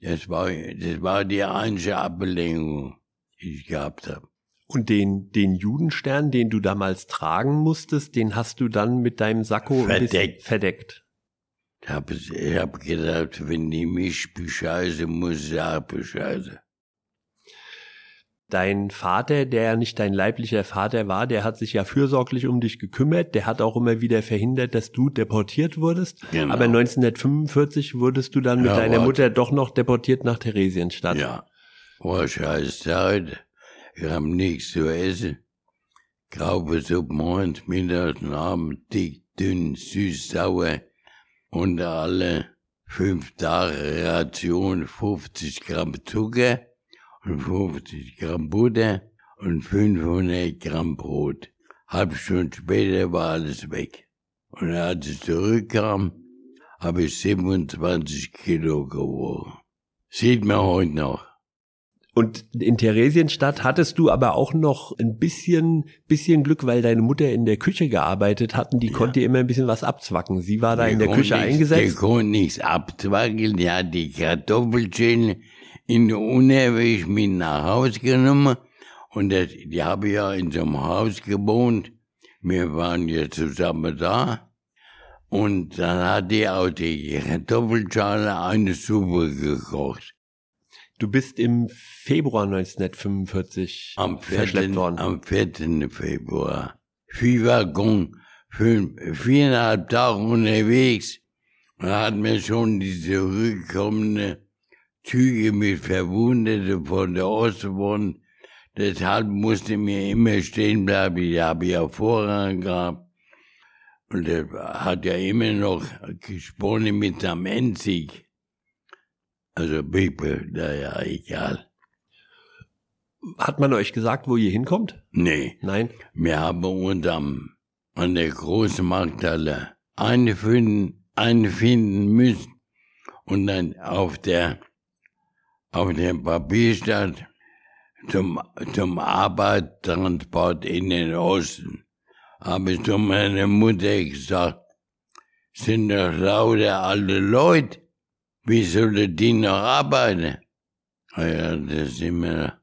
Das war, das war die einzige Ablenkung, die ich gehabt habe. Und den, den Judenstern, den du damals tragen musstest, den hast du dann mit deinem Sakko ein Verdeckt. verdeckt. Ich habe ich hab gedacht, wenn die mich bescheißen, muss ich auch bescheißen. Dein Vater, der ja nicht dein leiblicher Vater war, der hat sich ja fürsorglich um dich gekümmert. Der hat auch immer wieder verhindert, dass du deportiert wurdest. Genau. Aber 1945 wurdest du dann mit Ja, deiner. Mutter doch noch deportiert nach Theresienstadt. Ja, war scheiß Zeit. Ich hab nichts zu essen. Graubesuppe morgens, mittags und abends, dick, dünn, süß, sauer. Und alle fünf Tage Ration 50 Gramm Zucker und 50 Gramm Butter und 500 Gramm Brot. Halb Stunde später war alles weg. Und als ich zurückkam, habe ich 27 Kilo gewogen. Sieht man heute noch. Und in Theresienstadt hattest du aber auch noch ein bisschen, bisschen Glück, weil deine Mutter in der Küche gearbeitet hat und die konnte dir immer ein bisschen was abzwacken. Sie war da in der konnte Küche nichts- Der eingesetzt. konnte nichts abzwackeln, der hat die Kartoffelschälen in der Unerwisch mit nach Haus genommen. Und das, die habe ja in so einem Haus gewohnt. Wir waren ja zusammen da. Und dann hat die auch die Kartoffelschale eine Suppe gekocht. Du bist im Februar 1945 Am verschleppt 14. worden. Am 14. Februar. Vier Waggon, fünf, viereinhalb Tage unterwegs. Und da hatten wir schon die zurückkommenden Züge mit Verwundeten von der Ostfront. Deshalb musste mir immer stehen bleiben. Ich habe ja Vorrang gehabt. Und er hat ja immer noch gesponnen mit seinem Enzig. Also Bippe, naja, egal. Hat man euch gesagt, wo ihr hinkommt? Nee. Nein? Wir haben uns am, an der großen Markthalle einfinden, einfinden müssen und dann auf der, auf dem Papierstand zum, zum Arbeitstransport in den Osten. Habe ich zu meiner Mutter gesagt, sind doch lauter alte Leute, wie sollen die noch arbeiten? Ah Ja, da sind wir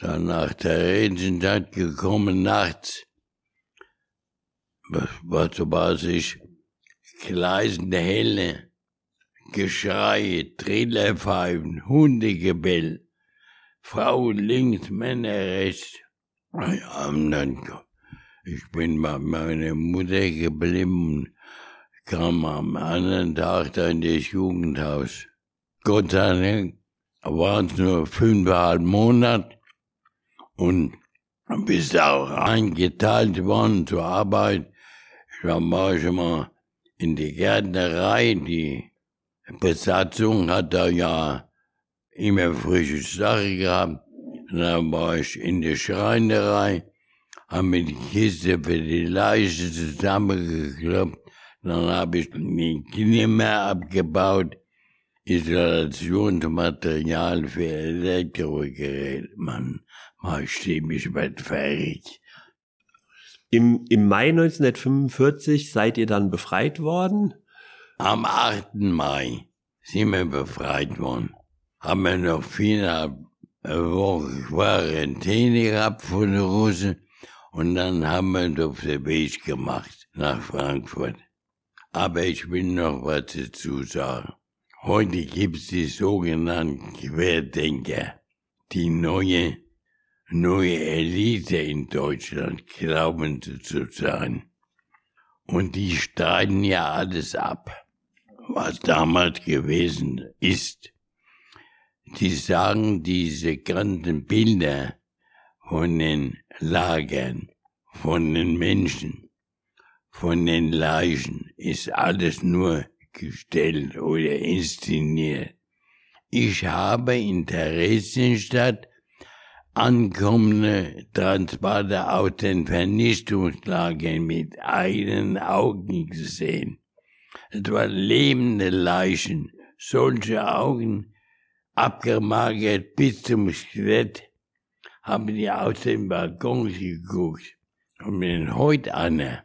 dann nach der Redenstadt gekommen nachts. Was, war sich? Gleisende Helle, Geschrei, Trillerpfeifen, Hundegebell, Frauen links, Männer rechts. Ah ich bin bei meiner Mutter geblieben, kam am anderen Tag dann das Jugendhaus. Gott sei Dank waren es nur fünfeinhalb Monate und bist auch eingeteilt worden zur Arbeit. Dann war ich mal in die Gärtnerei. Die Besatzung hat da ja immer frische Sache gehabt. Dann war ich in der Schreinerei, habe mir die Kiste für die Leiche zusammengekloppt. Dann habe ich die Klimmer abgebaut. Isolationsmaterial für Elektrogeräte. Mann, mal stimmig wird fertig. Im, Im Mai 1945 seid ihr dann befreit worden. Am 8. Mai sind wir befreit worden. Haben wir noch viereinhalb Wochen Quarantäne gehabt von den Russen und dann haben wir uns auf den Weg gemacht nach Frankfurt. Aber ich will noch was dazu sagen. Heute gibt's die sogenannten Querdenker. die neue, neue Elite in Deutschland glauben zu sein. Und die streiten ja alles ab, was damals gewesen ist. Die sagen diese ganzen Bilder von den Lagern, von den Menschen, von den Leichen, ist alles nur gestellt oder inszeniert. Ich habe in Theresienstadt ankommende Transporte aus den Vernichtungslagern mit eigenen Augen gesehen. Es waren lebende Leichen, solche Augen, abgemagert bis zum Skelett, haben die aus dem Balkon geguckt. Und wenn heute einer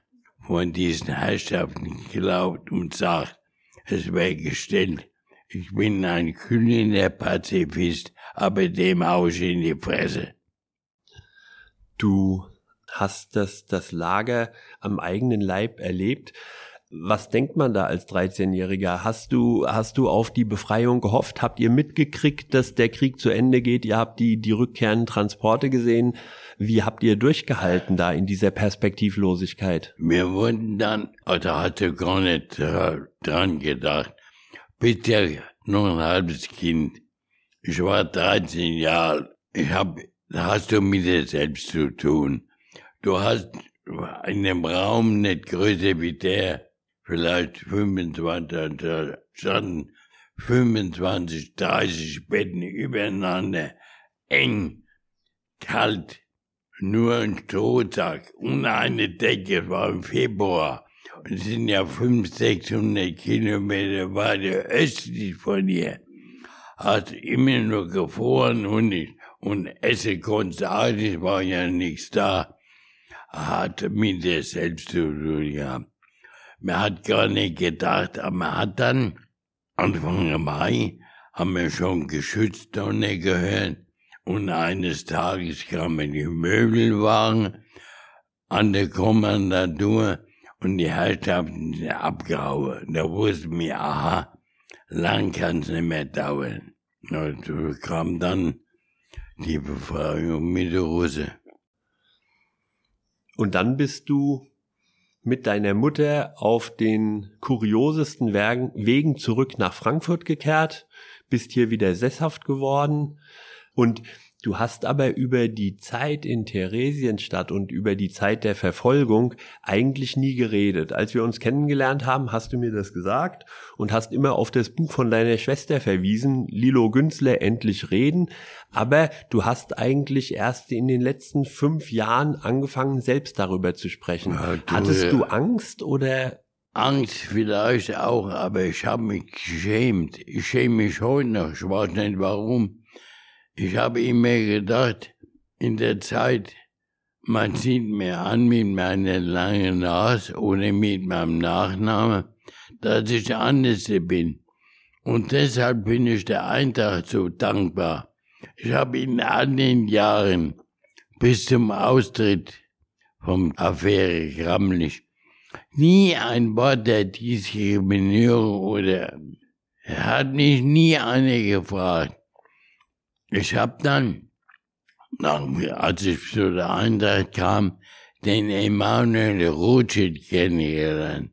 von diesen Herrschaften glaubt und sagt, es wäre gestellt, ich bin ein kühner Pazifist, aber dem aus in die Fresse. Du hast das, das Lager am eigenen Leib erlebt. Was denkt man da als 13-Jähriger? Hast du, hast du auf die Befreiung gehofft? Habt ihr mitgekriegt, dass der Krieg zu Ende geht? Ihr habt die, die rückkehrenden Transporte gesehen. Wie habt ihr durchgehalten da in dieser Perspektivlosigkeit? Wir wurden dann, also hatte gar nicht dran gedacht, bitte noch ein halbes Kind. Ich war 13 Jahre. Ich hab, da hast du mit dir selbst zu tun. Du hast in dem Raum nicht größer wie der, vielleicht 25, da standen 25, 30 Betten übereinander, eng, kalt, nur ein Strohsack und eine Decke, war im Februar. Es sind ja 500, 600 Kilometer weiter östlich von hier. Hat immer nur gefroren und, ich, und essen konnte nicht, war ja nichts da. Hat mit der selbst zu tun gehabt. Man hat gar nicht gedacht, aber man hat dann, Anfang Mai, haben wir schon Geschützdonner gehört. Und eines Tages kamen die Möbelwagen an der Kommandatur und die Herrschaften sind abgehauen. Da wussten wir, aha, lang kann es nicht mehr dauern. Und so kam dann die Befreiung mit der Russe. Und dann bist du mit deiner Mutter auf den kuriosesten Wegen zurück nach Frankfurt gekehrt, bist hier wieder sesshaft geworden und Du hast aber über die Zeit in Theresienstadt und über die Zeit der Verfolgung eigentlich nie geredet. Als wir uns kennengelernt haben, hast du mir das gesagt und hast immer auf das Buch von deiner Schwester verwiesen, Lilo Günzler, Endlich reden. Aber du hast eigentlich erst in den letzten fünf Jahren angefangen, selbst darüber zu sprechen. Ja, du, Hattest du Angst oder Angst vielleicht auch, aber ich habe mich geschämt. Ich schäme mich heute noch. Ich weiß nicht warum. Ich habe immer gedacht, in der Zeit, man sieht mir an mit meiner langen Nase oder mit meinem Nachnamen, dass ich der Anderste bin. Und deshalb bin ich der Eintracht so dankbar. Ich habe in all den Jahren bis zum Austritt vom Affäre Grammlich nie ein Wort der Diskriminierung oder hat mich nie einer gefragt. Ich habe dann, als ich zu der Eintracht kam, den Emanuel Rothschild kennengelernt.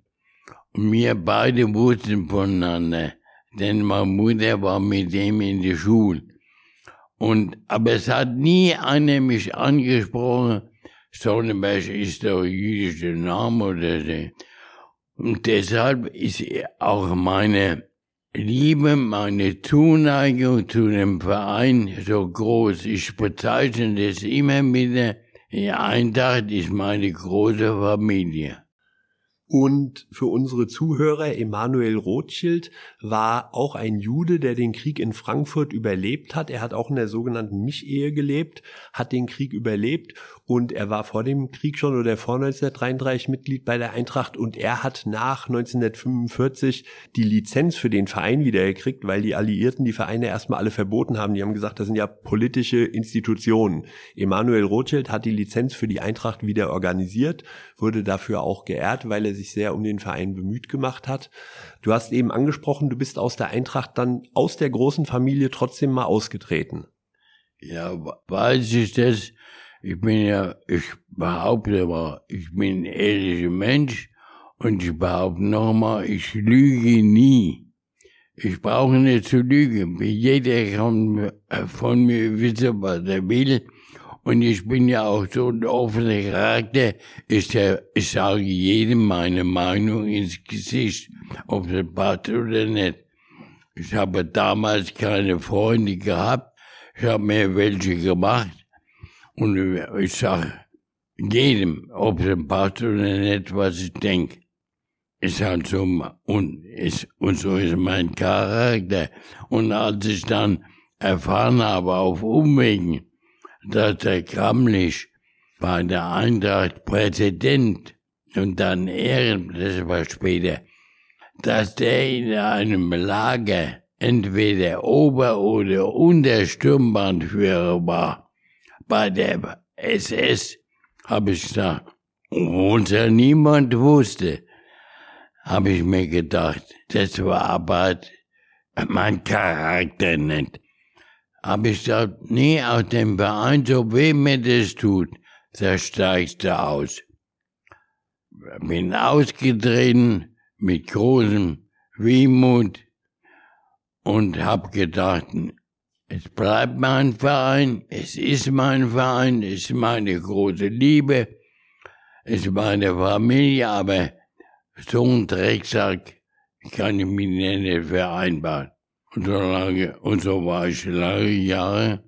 Und wir beide wussten voneinander, denn meine Mutter war mit ihm in der Schule. Und, aber es hat nie einer mich angesprochen, Sonnenberg ist doch jüdischer Name oder so. Und deshalb ist auch meine Liebe, meine Zuneigung zu dem Verein so groß. Ich bezeichne das immer wieder, die Eintracht ist meine große Familie. Und für unsere Zuhörer, Emanuel Rothschild war auch ein Jude, der den Krieg in Frankfurt überlebt hat. Er hat auch in der sogenannten Mischehe gelebt, hat den Krieg überlebt und er war vor dem Krieg schon oder vor 1933 Mitglied bei der Eintracht und er hat nach 1945 die Lizenz für den Verein wiedergekriegt, weil die Alliierten die Vereine erstmal alle verboten haben. Die haben gesagt, das sind ja politische Institutionen. Emanuel Rothschild hat die Lizenz für die Eintracht wieder organisiert, wurde dafür auch geehrt, weil er sich sehr um den Verein bemüht gemacht hat. Du hast eben angesprochen, du bist aus der Eintracht dann aus der großen Familie trotzdem mal ausgetreten. Ja, weiß ich das? Ich bin ja, ich behaupte mal, ich bin ein ehrlicher Mensch und ich behaupte nochmal, ich lüge nie. Ich brauche nicht zu lügen. Jeder kann von mir wissen, was er will. Und ich bin ja auch so ein offener Charakter. Ich, ich sage jedem meine Meinung ins Gesicht, ob es passt oder nicht. Ich habe damals keine Freunde gehabt. Ich habe mir welche gemacht. Und ich sage jedem, ob es passt oder nicht, was ich denke. Ist halt so, und, ist, und so ist mein Charakter. Und als ich dann erfahren habe auf Umwegen, dass der Kramlich bei der Eintracht Präsident und dann Ehren, das war später, dass der in einem Lager entweder Ober- oder Untersturmbandführer war. Bei der SS habe ich gesagt, ja niemand wusste, habe ich mir gedacht, das war aber mein Charakter nicht. Habe ich gesagt, nee, aus dem Verein, so weh mir das tut, da steigst du aus. Bin ausgetreten mit großem Wehmut und hab gedacht, es bleibt mein Verein, es ist mein Verein, es ist meine große Liebe, es ist meine Familie, aber so ein Drecksack kann ich mich nicht vereinbaren. Und so lange, und so war ich lange Jahre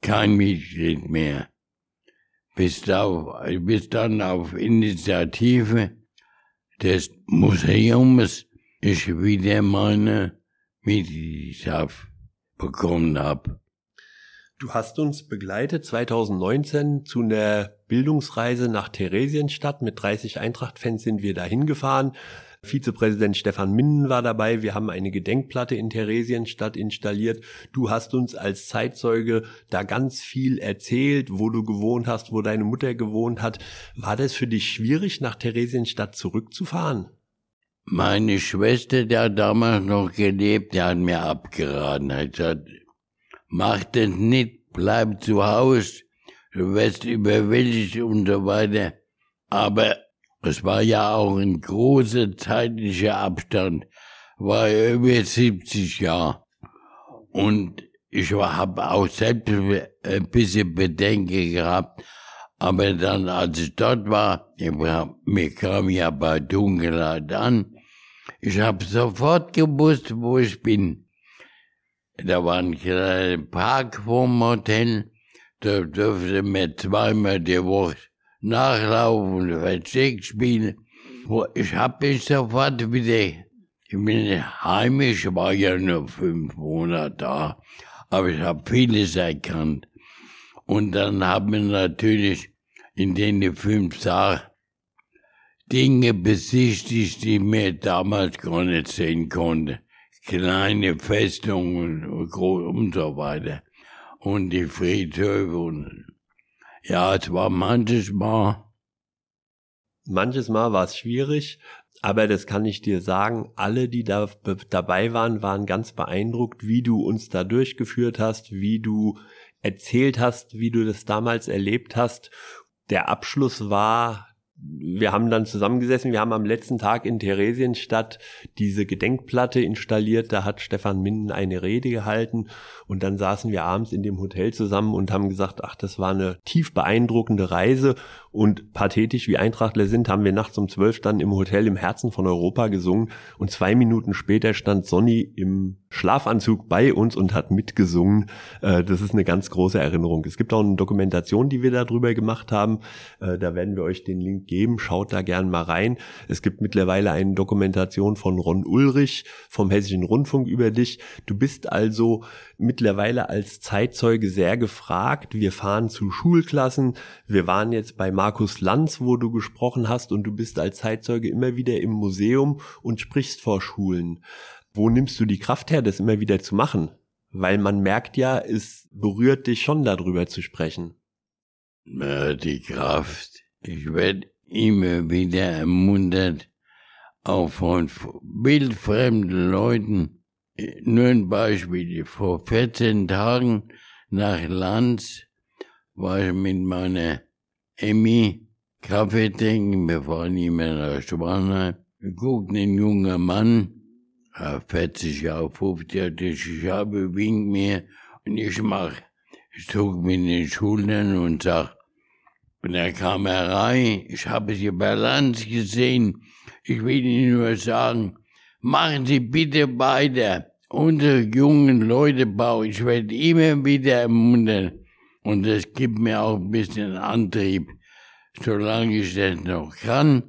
kein Mitglied mehr. Bis, auf, bis dann auf Initiative des Museums ich wieder meine Mitgliedschaft bekommen habe. Du hast uns begleitet 2019 zu einer Bildungsreise nach Theresienstadt. Mit 30 Eintracht-Fans sind wir dahin gefahren. Vizepräsident Stefan Minden war dabei. Wir haben eine Gedenkplatte in Theresienstadt installiert. Du hast uns als Zeitzeuge da ganz viel erzählt, wo du gewohnt hast, wo deine Mutter gewohnt hat. War das für dich schwierig, nach Theresienstadt zurückzufahren? Meine Schwester, die hat damals noch gelebt, die hat mir abgeraten. Hat gesagt, mach das nicht, bleib zu Hause, du wirst überwältigt und so weiter. Aber es war ja auch ein großer zeitlicher Abstand, war über 70 Jahre. Und ich habe auch selbst ein bisschen Bedenken gehabt. Aber dann, als ich dort war, mir kam ja bei Dunkelheit an, ich habe sofort gewusst, wo ich bin. Da war ein kleiner Park vorm Hotel, da durfte mir zweimal die Woche nachlaufen Versteck spielen. Ich hab mich sofort wieder, ich bin heimisch, war ja nur fünf Monate da, aber ich habe vieles erkannt. Und dann haben wir natürlich in den fünf Jahren Dinge besichtigt, die mir damals gar nicht sehen konnte. Kleine Festungen und so weiter. Und die Friedhöfe und ja, es war manches Mal. Manches Mal war es schwierig, aber das kann ich dir sagen, alle, die da dabei waren, waren ganz beeindruckt, wie du uns da durchgeführt hast, wie du erzählt hast, wie du das damals erlebt hast. Der Abschluss war wir haben dann zusammengesessen, wir haben am letzten Tag in Theresienstadt diese Gedenkplatte installiert, da hat Stefan Minden eine Rede gehalten. Und dann saßen wir abends in dem Hotel zusammen und haben gesagt, ach, das war eine tief beeindruckende Reise und pathetisch wie Eintrachtler sind, haben wir nachts um zwölf dann im Hotel im Herzen von Europa gesungen und zwei Minuten später stand Sonny im Schlafanzug bei uns und hat mitgesungen. Äh, das ist eine ganz große Erinnerung. Es gibt auch eine Dokumentation, die wir darüber gemacht haben. Äh, da werden wir euch den Link geben. Schaut da gern mal rein. Es gibt mittlerweile eine Dokumentation von Ron Ulrich vom Hessischen Rundfunk über dich. Du bist also mittlerweile als Zeitzeuge sehr gefragt. Wir fahren zu Schulklassen. Wir waren jetzt bei Markus Lanz, wo du gesprochen hast und du bist als Zeitzeuge immer wieder im Museum und sprichst vor Schulen. Wo nimmst du die Kraft her, das immer wieder zu machen? Weil man merkt ja, es berührt dich schon darüber zu sprechen. Die Kraft. Ich werde immer wieder ermuntert, auch von wildfremden Leuten. Nur ein Beispiel. Vor 14 Tagen nach Lanz, war ich mit meiner Emmy Kaffee trinken, wir fahren immer nach Spanien. Wir gucken einen jungen Mann, 40 Jahre, 50 Jahre, ich habe, winkt mir. Und ich mach, ich zog mit den Schultern und sag, und er kam herein, ich habe bei Lanz gesehen, ich will Ihnen nur sagen, machen Sie bitte weiter. Unsere jungen Leute brauchen, ich werde immer wieder ermuntern. Und das gibt mir auch ein bisschen Antrieb, solange ich das noch kann.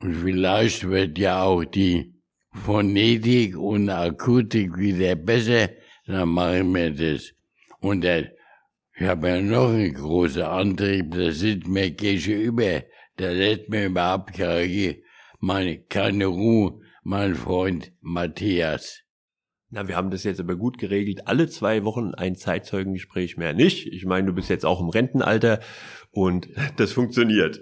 Und vielleicht wird ja auch die Phonetik und Akustik wieder besser, dann machen wir das. Und das, ich habe ja noch einen großen Antrieb, das sitzt mir gegenüber, der lässt mir überhaupt keine, meine, keine Ruhe, mein Freund Matthias. Na, wir haben das jetzt aber gut geregelt. Alle zwei Wochen ein Zeitzeugengespräch mehr nicht. Ich meine, du bist jetzt auch im Rentenalter und das funktioniert.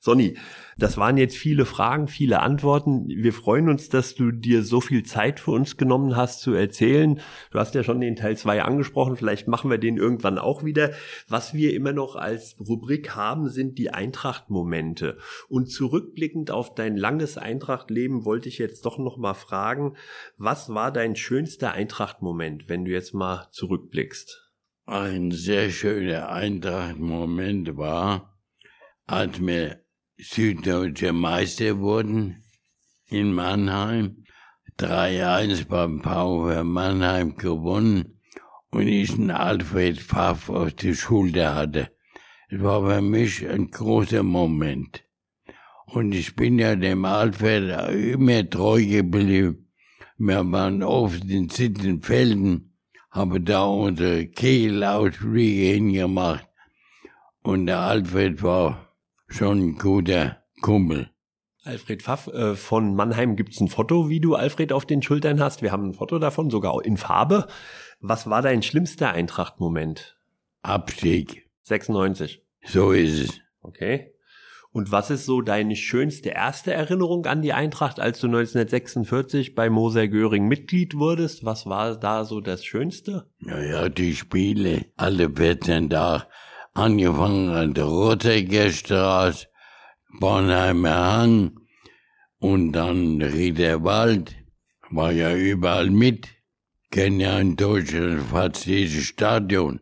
Sonny, das waren jetzt viele Fragen, viele Antworten. Wir freuen uns, dass du dir so viel Zeit für uns genommen hast zu erzählen. Du hast ja schon den Teil zwei angesprochen, vielleicht machen wir den irgendwann auch wieder. Was wir immer noch als Rubrik haben, sind die Eintracht-Momente. Und zurückblickend auf dein langes Eintracht-Leben wollte ich jetzt doch noch mal fragen, was war dein schönster Eintracht-Moment, wenn du jetzt mal zurückblickst? Ein sehr schöner Eintracht-Moment war, als wir süddeutsche Meister wurden in Mannheim. 3-1 beim VfR Mannheim gewonnen und ich einen Alfred Pfaff auf die Schulter hatte. Es war für mich ein großer Moment. Und ich bin ja dem Alfred immer treu geblieben. Wir waren oft in Sittenfelden, haben da unsere Kegelausflüge hingemacht. Und der Alfred war schon guter Kumpel. Alfred Pfaff, äh, von Mannheim gibt's ein Foto, wie du Alfred auf den Schultern hast. Wir haben ein Foto davon, sogar in Farbe. Was war dein schlimmster Eintracht-Moment? Abstieg. 96. So ist es. Okay. Und was ist so deine schönste erste Erinnerung an die Eintracht, als du 1946 bei Moser Göring Mitglied wurdest? Was war da so das Schönste? Naja, die Spiele, alle 14 Tage angefangen an der Rottecker Straße, Bornheimer Hang und dann Riederwald, war ja überall mit. Kennen ja in Deutschland fast jedes Stadion.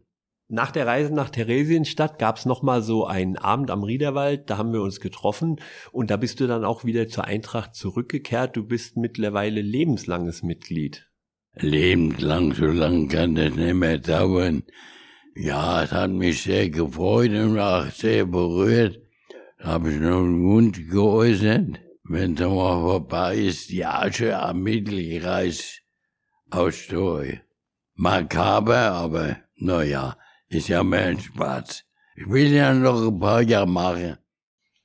Nach der Reise nach Theresienstadt gab's noch mal so einen Abend am Riederwald, da haben wir uns getroffen und da bist du dann auch wieder zur Eintracht zurückgekehrt. Du bist mittlerweile lebenslanges Mitglied. Lebenslang, so lange kann das nicht mehr dauern. Ja, es hat mich sehr gefreut und auch sehr berührt. Da habe ich noch einen Wunsch geäußert, wenn es mal vorbei ist, die Asche am Mittelkreis ausstreue. Makaber, aber naja, ist ja mehr ein Spaß. Ich will ja noch ein paar Jahre machen.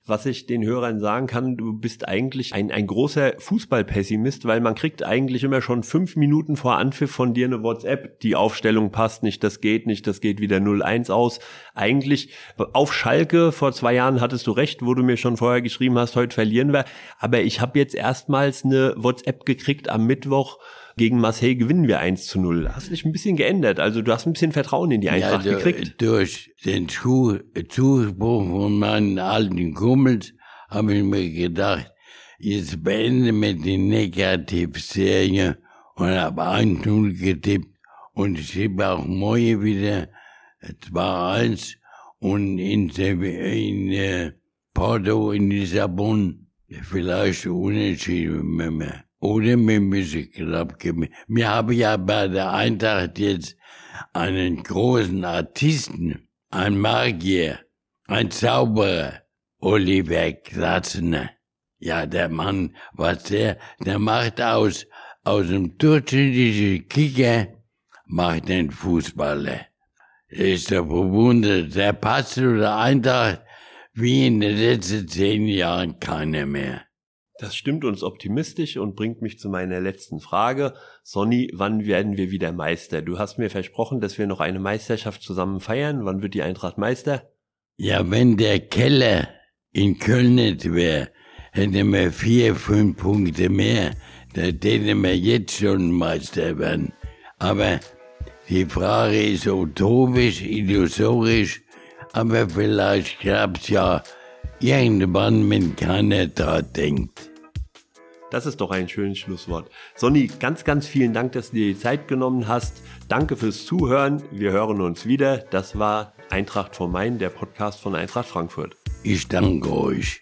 Was ich den Hörern sagen kann, du bist eigentlich ein, ein großer Fußballpessimist, weil man kriegt eigentlich immer schon fünf Minuten vor Anpfiff von dir eine WhatsApp, die Aufstellung passt nicht, das geht nicht, das geht wieder 0-1 aus. Eigentlich auf Schalke vor zwei Jahren hattest du recht, wo du mir schon vorher geschrieben hast, heute verlieren wir. Aber ich habe jetzt erstmals eine WhatsApp gekriegt am Mittwoch, gegen Marseille gewinnen wir 1 zu 0. Hast dich ein bisschen geändert. Also du hast ein bisschen Vertrauen in die Eintracht ja, gekriegt. Durch den Zu Zuspruch von meinen alten Kumpels habe ich mir gedacht, jetzt beende mit die Negativserie und habe 1-0 getippt und ich tippe auch morgen wieder 2-1 und in, in äh, Porto, in Lissabon, vielleicht unentschieden mehr. Oder mit Musik abgemacht. Wir haben ja bei der Eintracht jetzt einen großen Artisten, ein Magier, ein Zauberer, Oliver Glasner. Ja, der Mann, was der, der macht aus, aus dem durchschnittlichen Kicker, macht den Fußballer. Er ist der bewundert, der passt zu der Eintracht wie in den letzten zehn Jahren keiner mehr. Das stimmt uns optimistisch und bringt mich zu meiner letzten Frage. Sonny, wann werden wir wieder Meister? Du hast mir versprochen, dass wir noch eine Meisterschaft zusammen feiern. Wann wird die Eintracht Meister? Ja, wenn der Keller in Köln nicht wäre, hätten wir vier, fünf Punkte mehr. Da täten wir jetzt schon Meister werden. Aber Die Frage ist utopisch, illusorisch, aber vielleicht klappt's ja irgendwann, wenn keiner da denkt. Das ist doch ein schönes Schlusswort. Sonny, ganz, ganz vielen Dank, dass du dir die Zeit genommen hast. Danke fürs Zuhören. Wir hören uns wieder. Das war Eintracht vom Main, der Podcast von Eintracht Frankfurt. Ich danke euch.